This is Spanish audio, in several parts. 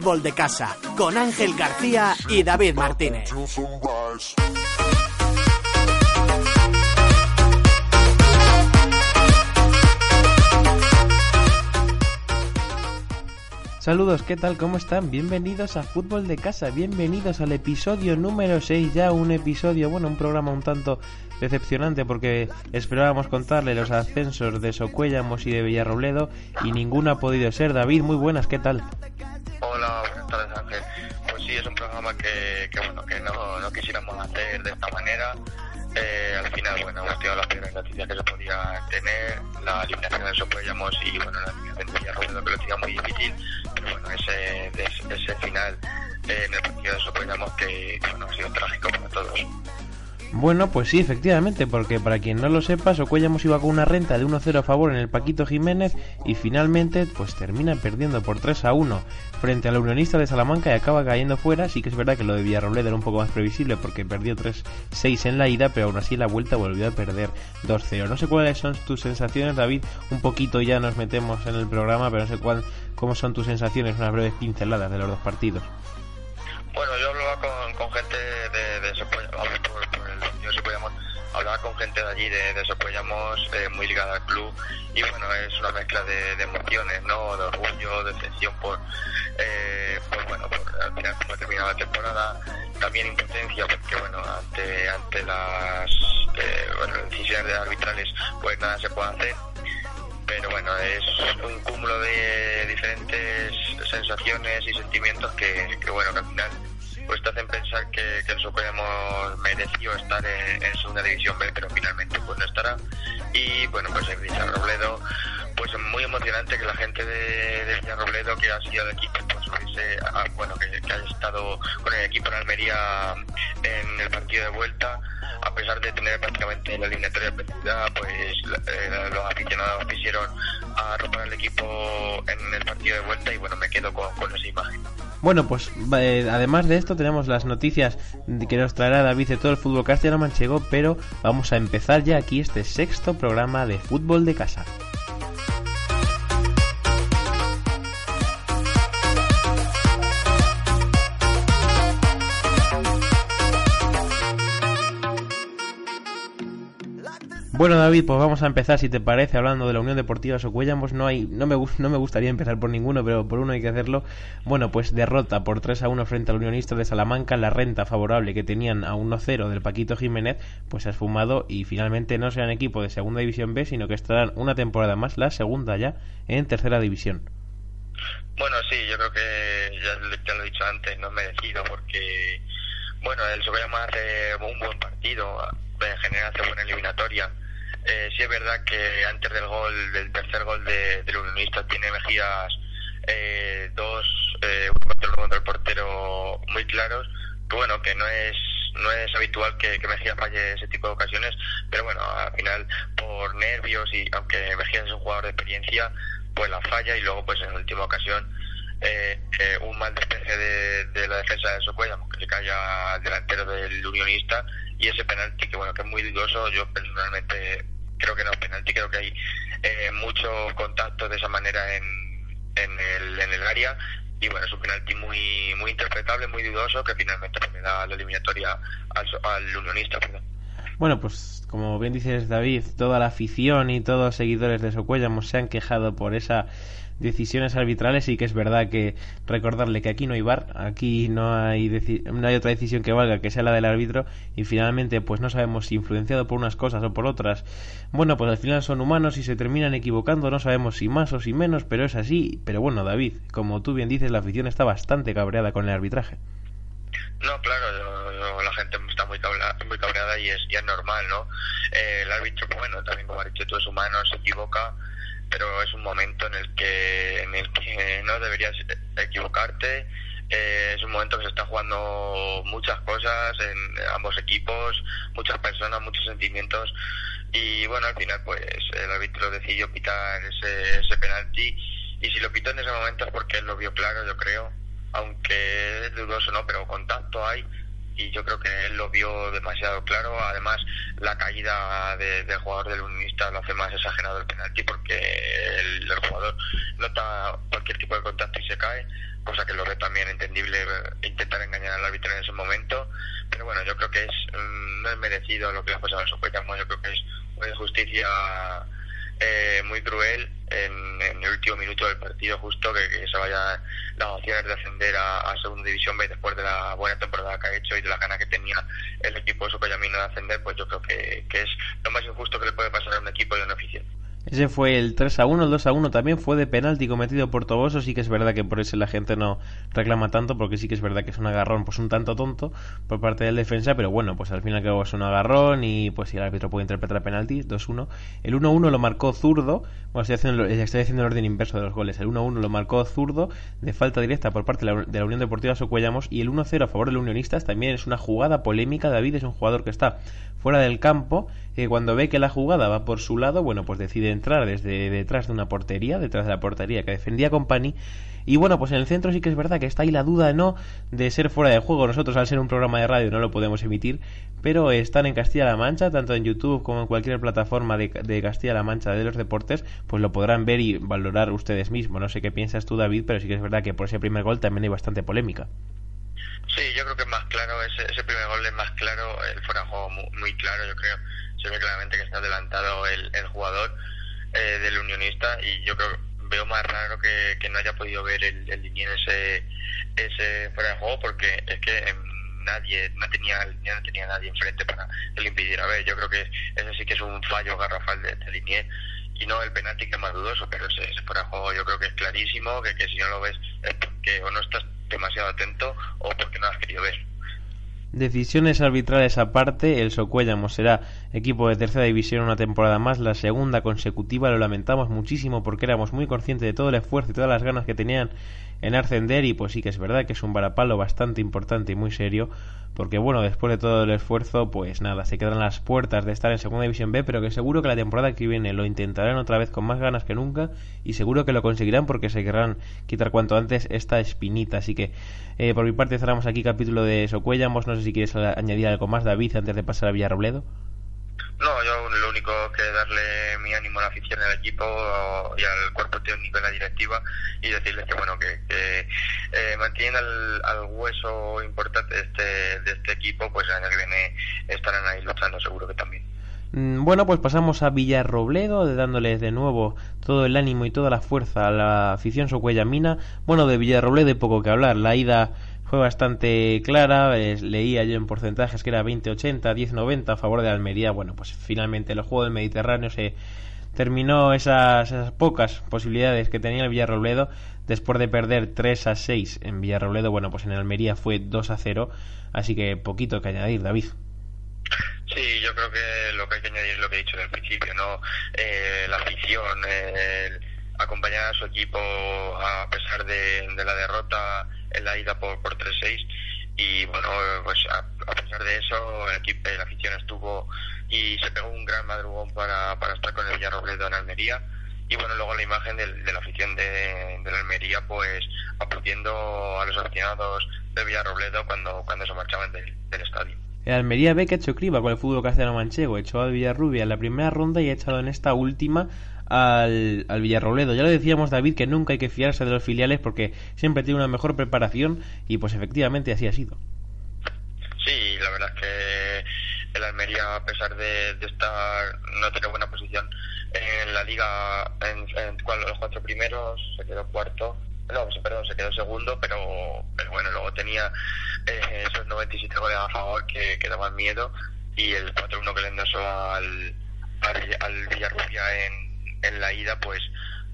Fútbol de Casa con Ángel García y David Martínez. Saludos, ¿qué tal? ¿Cómo están? Bienvenidos a Fútbol de Casa, bienvenidos al episodio número 6, ya un episodio, bueno, un programa un tanto decepcionante porque esperábamos contarle los ascensos de Socuéllamos y de Villarrobledo y ninguno ha podido ser. David, muy buenas, ¿qué tal? Tardes Ángel. Pues sí, es un programa que, bueno, que no, no quisiéramos hacer de esta manera. Eh, al final, bueno, hemos tenido las primeras noticias que se podía tener, la eliminación de Socuéllamos y bueno, la eliminación de Villarrobledo que lo tenía muy difícil, pero bueno, ese, ese, final eh, en el partido de que, que bueno, ha sido trágico para todos. Bueno, pues sí, efectivamente, porque para quien no lo sepa, Socuellamos iba con una renta de 1-0 a favor en el Paquito Jiménez y finalmente pues termina perdiendo por 3 a 1 frente al Unionista de Salamanca y acaba cayendo fuera. Sí que es verdad que lo de Villarrobledo era un poco más previsible porque perdió 3-6 en la ida, pero aún así la vuelta volvió a perder 2-0. No sé cuáles son tus sensaciones, David. Un poquito ya nos metemos en el programa, pero no sé cuál, cómo son tus sensaciones, unas breves pinceladas de los dos partidos. Bueno, yo hablaba con, gente de, de de allí de, de eh, muy ligada al club, y bueno, es una mezcla de, emociones, ¿no? De orgullo, de decepción por, eh, pues bueno, por al final terminado la temporada, también impotencia, porque bueno, ante, ante las eh, bueno, decisiones arbitrales, pues nada se puede hacer. Pero bueno, es un cúmulo de diferentes sensaciones y sentimientos que, que bueno, que al final pues te hacen pensar que, que el Socuellamos mereció estar en, en, segunda división B, pero finalmente pues no estará. Y bueno, pues el Villarrobledo, pues muy emocionante que la gente de, de Villarrobledo que ha sido el equipo, pues hubiese, ah, bueno, que, que haya estado con el equipo en Almería en el partido de vuelta a pesar de tener prácticamente la eliminatoria perdida, pues eh, los aficionados quisieron arropar al equipo en el partido de vuelta y bueno, me quedo con, con esa imagen. Bueno, pues eh, además de esto tenemos las noticias que nos traerá David de todo el fútbol castellano manchego, pero vamos a empezar ya aquí este sexto programa de fútbol de casa. Bueno, David, pues vamos a empezar, si te parece, hablando de la Unión Deportiva Socuellamos. No hay, no me, no me gustaría empezar por ninguno, pero por uno hay que hacerlo. Bueno, pues derrota por 3 a 1 frente al Unionista de Salamanca. La renta favorable que tenían a 1-0 del Paquito Jiménez, pues ha esfumado y finalmente no serán equipo de Segunda División B, sino que estarán una temporada más, la segunda ya, en Tercera División. Bueno, sí, yo creo que ya, ya lo he dicho antes, no es merecido porque, bueno, el Socuellamos hace un buen partido, en general hace buena eliminatoria eh, sí es verdad que antes del gol, del tercer gol de, del unionista, tiene Mejías eh, dos, eh, uno contra contra el portero muy claros, que bueno, que no es no es habitual que, que Mejías falle ese tipo de ocasiones, pero bueno, al final por nervios y aunque Mejías es un jugador de experiencia, pues la falla y luego pues en la última ocasión eh, eh, un mal despeje de, de, la defensa de Socuellamos que le cae al delantero del unionista y ese penalti que bueno que es muy dudoso yo personalmente creo que no es penalti creo que hay eh, mucho contacto de esa manera en, en, el, en el área y bueno es un penalti muy muy interpretable muy dudoso que finalmente le da la eliminatoria al, al unionista perdón. Bueno, pues como bien dices David, toda la afición y todos los seguidores de Socuellamos se han quejado por esa decisiones arbitrales y que es verdad que recordarle que aquí no hay bar, aquí no hay, no hay otra decisión que valga que sea la del árbitro y finalmente pues no sabemos si influenciado por unas cosas o por otras, bueno pues al final son humanos y se terminan equivocando, no sabemos si más o si menos, pero es así, pero bueno David, como tú bien dices la afición está bastante cabreada con el arbitraje. No, claro, la gente está muy cabreada, muy cabreada y, es, y es normal, ¿no? Eh, el árbitro, bueno, también como ha dicho tú, es humano, se equivoca, pero es un momento en el que en el que no deberías equivocarte. Eh, es un momento que se están jugando muchas cosas en ambos equipos muchas personas muchos sentimientos. Y bueno al final pues el árbitro decidió pitar ese, ese penalti. Y si lo pitó en ese momento es porque él lo vio claro yo creo. Aunque es dudoso no pero contacto hay y yo creo que él lo vio demasiado claro. Además, la caída de, del jugador del unionista lo hace más exagerado el penalti porque el, jugador nota cualquier tipo de contacto y se cae, cosa que lo ve también entendible intentar engañar al árbitro en ese momento. Pero bueno, yo creo que es mm, no es merecido lo que ha pasado a Socuellamos, yo creo que es una injusticia eh, muy cruel en, el último minuto del partido justo que, se vaya las opciones de ascender a, segunda división B después de la buena temporada que ha hecho y de la ganas que tenía el equipo de Socoyamino de ascender pues yo creo que, que es lo más injusto que le puede pasar a un equipo y a una afición. Ese fue el 3 a 1, el 2 a 1 también fue de penalti cometido por Toboso, sí que es verdad que por eso la gente no reclama tanto, porque sí que es verdad que es un agarrón pues un tanto tonto por parte del defensa, pero bueno, pues al fin y es un agarrón y pues si el árbitro puede interpretar penalti, 2-1. El 1-1 lo marcó zurdo, bueno, estoy haciendo, estoy haciendo el orden inverso de los goles, el 1-1 lo marcó zurdo de falta directa por parte de la, Unión Deportiva Socuellamos y el 1-0 a favor de los unionistas también es una jugada polémica, David es un jugador que está fuera del campo, que cuando ve que la jugada va por su lado, bueno, pues decide entrar desde detrás de una portería, detrás de la portería que defendía Company. Y bueno, pues en el centro sí que es verdad que está ahí la duda, ¿no? De ser fuera de juego. Nosotros, al ser un programa de radio, no lo podemos emitir, pero están en Castilla-La Mancha, tanto en YouTube como en cualquier plataforma de, Castilla-La Mancha de los deportes, pues lo podrán ver y valorar ustedes mismos. No sé qué piensas tú, David, pero sí que es verdad que por ese primer gol también hay bastante polémica. Sí, yo creo que es más claro, ese, ese primer gol es más claro, el fuera de juego muy, claro, yo creo. Se ve claramente que está adelantado el, jugador del unionista y yo creo veo más raro que, que no haya podido ver el, el ese, ese fuera de juego porque es que em, nadie no tenía no tenía nadie enfrente para que le impidiera ver. Yo creo que ese sí que es un fallo garrafal de, de Linier y no el penalti que es más dudoso, pero ese, ese fuera de juego yo creo que es clarísimo, que, que si no lo ves es porque o no estás demasiado atento o porque no has querido ver. Decisiones arbitrales aparte, el Socuéllamos será equipo de tercera división una temporada más, la segunda consecutiva, lo lamentamos muchísimo porque éramos muy conscientes de todo el esfuerzo y todas las ganas que tenían en ascender y pues sí que es verdad que es un varapalo bastante importante y muy serio porque bueno, después de todo el esfuerzo pues nada, se quedan las puertas de estar en segunda división B pero que seguro que la temporada que viene lo intentarán otra vez con más ganas que nunca y seguro que lo conseguirán porque se querrán quitar cuanto antes esta espinita. Así que eh, por mi parte cerramos aquí capítulo de Socuellamos no sé si quieres añadir algo más David antes de pasar a Villarrobledo no, yo lo único que darle mi ánimo a la afición al equipo y al cuerpo técnico y la directiva y decirles que bueno que, eh, mantienen al, hueso importante de este, de este equipo, pues el año que viene estarán ahí luchando seguro que también. Mm, bueno, pues pasamos a Villarrobledo, dándoles de nuevo todo el ánimo y toda la fuerza a la afición socuellamina. Bueno, de Villarrobledo hay poco que hablar. La ida fue bastante clara. leía yo en porcentajes que era 20-80, 10-90 a favor de Almería. Bueno, pues finalmente el juego del Mediterráneo se terminó esas, pocas posibilidades que tenía el Villarrobledo después de perder 3 a 6 en Villarrobledo. Bueno, pues en Almería fue 2 a 0. Así que poquito que añadir, David. Sí, yo creo que lo que hay que añadir es lo que he dicho en el principio, ¿no? Eh, la afición, acompañar a su equipo a pesar de la derrota en la ida por, por 3-6 y bueno, pues a, pesar de eso el equipo, la afición estuvo y se pegó un gran madrugón para, para estar con el Villarrobledo en Almería y bueno, luego la imagen de, la afición de, la Almería pues aplaudiendo a los aficionados de Villarrobledo cuando, cuando se marchaban del, estadio. El Almería ve que ha hecho criba con el fútbol castellano manchego, echó a Villarrubia en la primera ronda y ha echado en esta última al, al Villarrobledo. Ya lo decíamos, David, que nunca hay que fiarse de los filiales porque siempre tiene una mejor preparación y pues efectivamente así ha sido. Sí, la verdad es que el Almería, a pesar de, estar no tener buena posición en la liga, en, los cuatro primeros, se quedó cuarto. No, perdón, se quedó segundo, pero, pero bueno, luego tenía eh, esos 97 goles a favor que, daban miedo y el 4-1 que le endosó al, al, al Villarrubia en, en la ida, pues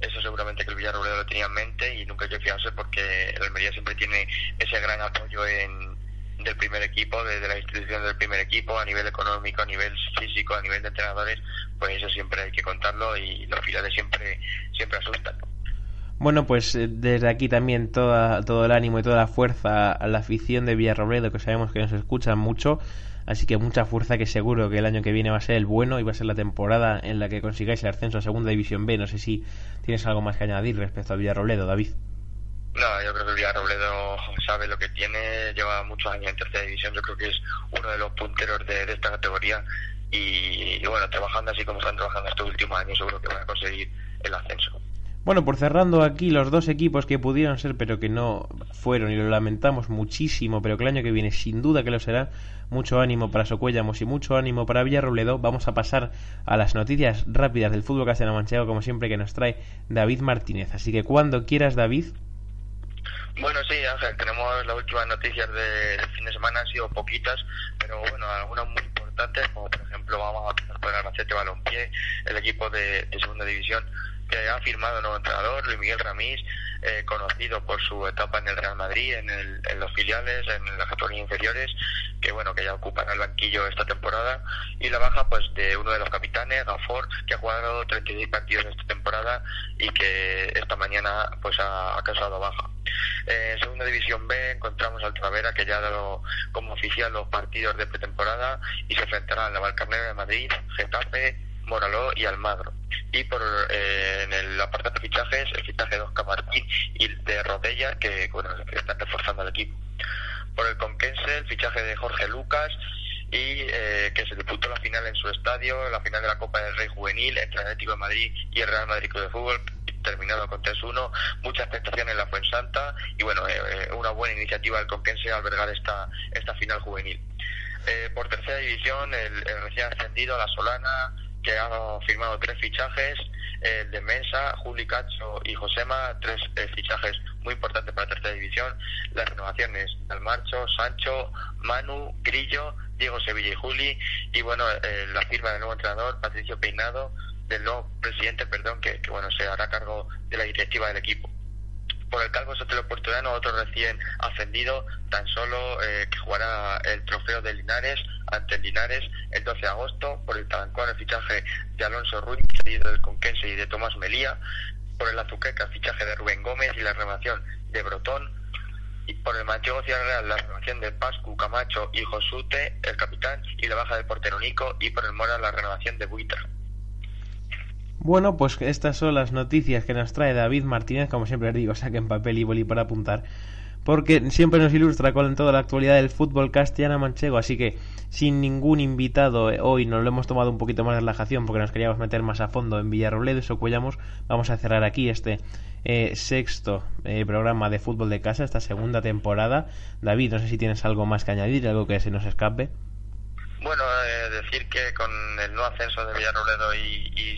eso seguramente que el Villarrobledo lo tenía en mente y nunca hay que fiarse porque el Almería siempre tiene ese gran apoyo en, del primer equipo, desde de la institución del primer equipo, a nivel económico, a nivel físico, a nivel de entrenadores, pues eso siempre hay que contarlo y los finales siempre, siempre asustan. Bueno, pues eh, desde aquí también toda, todo el ánimo y toda la fuerza a la afición de Villarrobledo, que sabemos que nos escuchan mucho. Así que mucha fuerza que seguro que el año que viene va a ser el bueno y va a ser la temporada en la que consigáis el ascenso a Segunda División B. No sé si tienes algo más que añadir respecto a Villarrobledo, David. No, yo creo que Villarrobledo sabe lo que tiene, lleva muchos años en tercera división, yo creo que es uno de los punteros de, esta categoría y, bueno, trabajando así como están trabajando estos últimos años, seguro que van a conseguir el ascenso. Bueno, por cerrando aquí los dos equipos que pudieron ser pero que no fueron y lo lamentamos muchísimo, pero que el año que viene sin duda que lo será, mucho ánimo para Socuellamos y mucho ánimo para Villarrobledo. Vamos a pasar a las noticias rápidas del fútbol castellano manchego como siempre que nos trae David Martínez. Así que cuando quieras David. Bueno, sí, Ángel, tenemos las últimas noticias del fin de semana, han sido poquitas, pero bueno, algunas muy importantes, como por ejemplo vamos a empezar por el Albacete Balompié, el equipo de segunda división que ha firmado nuevo entrenador, Luis Miguel Ramís, eh, conocido por su etapa en el Real Madrid, en, en los filiales, en las categorías inferiores, que bueno, que ya ocupan el banquillo esta temporada, y la baja pues de uno de los capitanes, Gafor, que ha jugado 36 partidos esta temporada y que esta mañana pues ha, causado baja. Eh, en segunda división B encontramos al Travera que ya ha dado como oficial los partidos de pretemporada y se enfrentará al Navalcarnero de Madrid, Getafe, Moraló y Almagro. Y por eh, en el apartado de fichajes, el fichaje de Oscar Martín y de Rodella, que bueno, están reforzando al equipo. Por el Conquense, el fichaje de Jorge Lucas y eh, que se disputó la final en su estadio, la final de la Copa del Rey Juvenil entre el Atlético de Madrid y el Real Madrid Club de Fútbol, terminado con 3-1, mucha expectación en la Fuensanta y bueno, eh, una buena iniciativa del Conquense albergar esta, esta final juvenil. por tercera división, el, el recién ascendido, la Solana, que ha firmado tres fichajes, el de Mensa, Juli Cacho y Josema, tres eh, fichajes muy importantes para la tercera división, las renovaciones del Marcho, Sancho, Manu, Grillo, Diego Sevilla y Juli, y bueno, eh, la firma del nuevo entrenador, Patricio Peinado, del nuevo presidente, perdón, que, que bueno, se hará cargo de la directiva del equipo por el Calvo Sotelo Puertollano, otro recién ascendido, tan solo eh, que jugará el trofeo de Linares ante Linares el 12 de agosto, por el Talancón el fichaje de Alonso Ruiz, seguido del Conquense y de Tomás Melía, por el Azuqueca el fichaje de Rubén Gómez y la renovación de Brotón, y por el Manchego Ciudad Real la renovación de Pascu, Camacho y Josute, el capitán, y la baja de portero Nico, y por el Mora la renovación de Buitra. Bueno, pues estas son las noticias que nos trae David Martínez, como siempre digo, saquen papel y boli para apuntar, porque siempre nos ilustra con toda la actualidad del fútbol castellano manchego, así que sin ningún invitado eh, hoy nos lo hemos tomado un poquito más de relajación porque nos queríamos meter más a fondo en Villarrobledo y Socuellamos, vamos a cerrar aquí este eh, sexto eh, programa de fútbol de casa, esta segunda temporada. David, no sé si tienes algo más que añadir, algo que se nos escape. Bueno, decir que con el nuevo ascenso de Villarrobledo y, y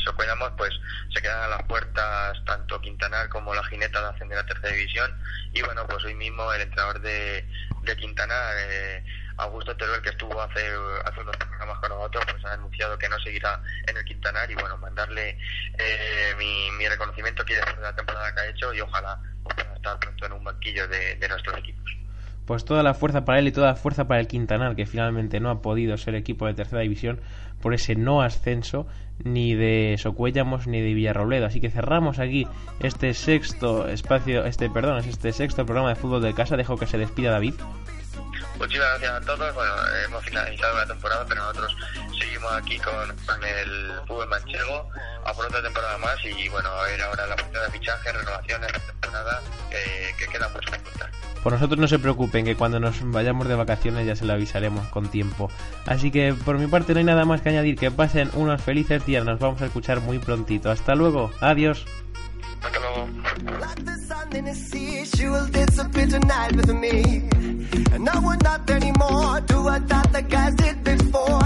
pues se quedan a las puertas tanto Quintanar como la Jineta de ascender a tercera división. Y bueno, pues hoy mismo el entrenador de, de Quintanar, eh, Augusto Teruel, que estuvo hace, hace unos programas con nosotros, pues ha anunciado que no seguirá en el Quintanar. Y bueno, mandarle eh, mi, mi reconocimiento aquí después de la temporada que ha hecho y ojalá pueda estar pronto en un banquillo de nuestros equipos pues toda la fuerza para él y toda la fuerza para el Quintanar, que finalmente no ha podido ser equipo de tercera división por ese no ascenso ni de Socuellamos ni de Villarrobledo. Así que cerramos aquí este sexto espacio, este perdón, este sexto programa de fútbol de casa. Dejo que se despida David. Muchísimas gracias a todos. Bueno, hemos finalizado la temporada, pero nosotros seguimos aquí con, el fútbol manchego a por otra temporada más y bueno, a ver ahora la función de fichaje, renovaciones, la temporada, que queda que contar. Por nosotros no se preocupen, que cuando nos vayamos de vacaciones ya se lo avisaremos con tiempo. Así que por mi parte no hay nada más que añadir. Que pasen unos felices días. Nos vamos a escuchar muy prontito. Hasta luego. Adiós. Hasta luego.